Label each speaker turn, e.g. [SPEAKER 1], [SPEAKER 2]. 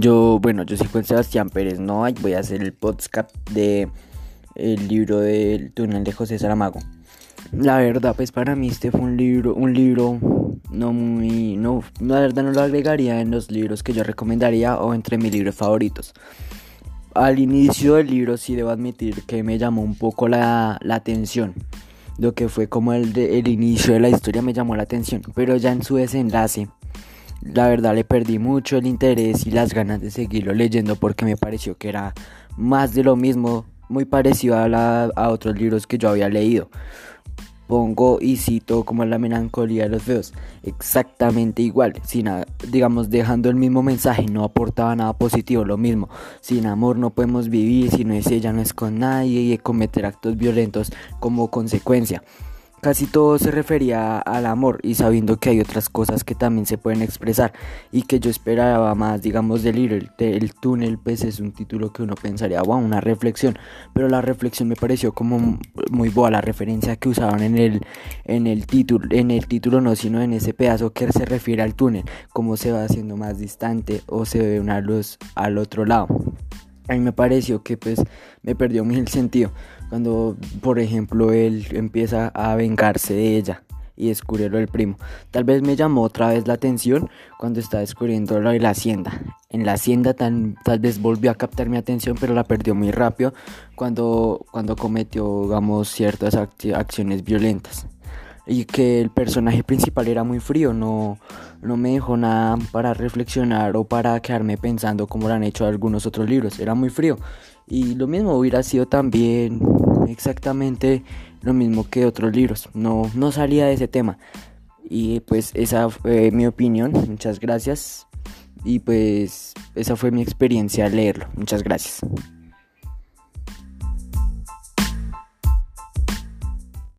[SPEAKER 1] Yo, bueno, yo soy Juan Sebastián Pérez no voy a hacer el podcast de el libro del túnel de José Saramago. La verdad, pues para mí este fue un libro, un libro no muy, no, la verdad no lo agregaría en los libros que yo recomendaría o entre mis libros favoritos. Al inicio del libro sí debo admitir que me llamó un poco la, la atención. Lo que fue como el, el inicio de la historia me llamó la atención, pero ya en su desenlace la verdad le perdí mucho el interés y las ganas de seguirlo leyendo porque me pareció que era más de lo mismo, muy parecido a, a otros libros que yo había leído. Pongo y cito como la melancolía de los feos, exactamente igual, sin, digamos, dejando el mismo mensaje, no aportaba nada positivo, lo mismo, sin amor no podemos vivir, si no es ella no es con nadie y cometer actos violentos como consecuencia. Casi todo se refería al amor y sabiendo que hay otras cosas que también se pueden expresar y que yo esperaba más, digamos, del libro. El, túnel, pues es un título que uno pensaría, wow, una reflexión, pero la reflexión me pareció como muy boa la referencia que usaban en el, en el título, en el título no, sino en ese pedazo que se refiere al túnel, cómo se va haciendo más distante o se ve una luz al otro lado a mí me pareció que pues me perdió el sentido cuando por ejemplo él empieza a vengarse de ella y descubrirlo el primo. Tal vez me llamó otra vez la atención cuando está descubriendo lo de la hacienda. En la hacienda tal, tal vez volvió a captar mi atención, pero la perdió muy rápido cuando, cuando cometió, digamos, ciertas acciones violentas y que el personaje principal era muy frío, no, no me dejó nada para reflexionar o para quedarme pensando como lo han hecho algunos otros libros, era muy frío. Y lo mismo hubiera sido también exactamente lo mismo que otros libros, no, no salía de ese tema. Y pues esa fue mi opinión, muchas gracias. Y pues esa fue mi experiencia al leerlo, muchas gracias.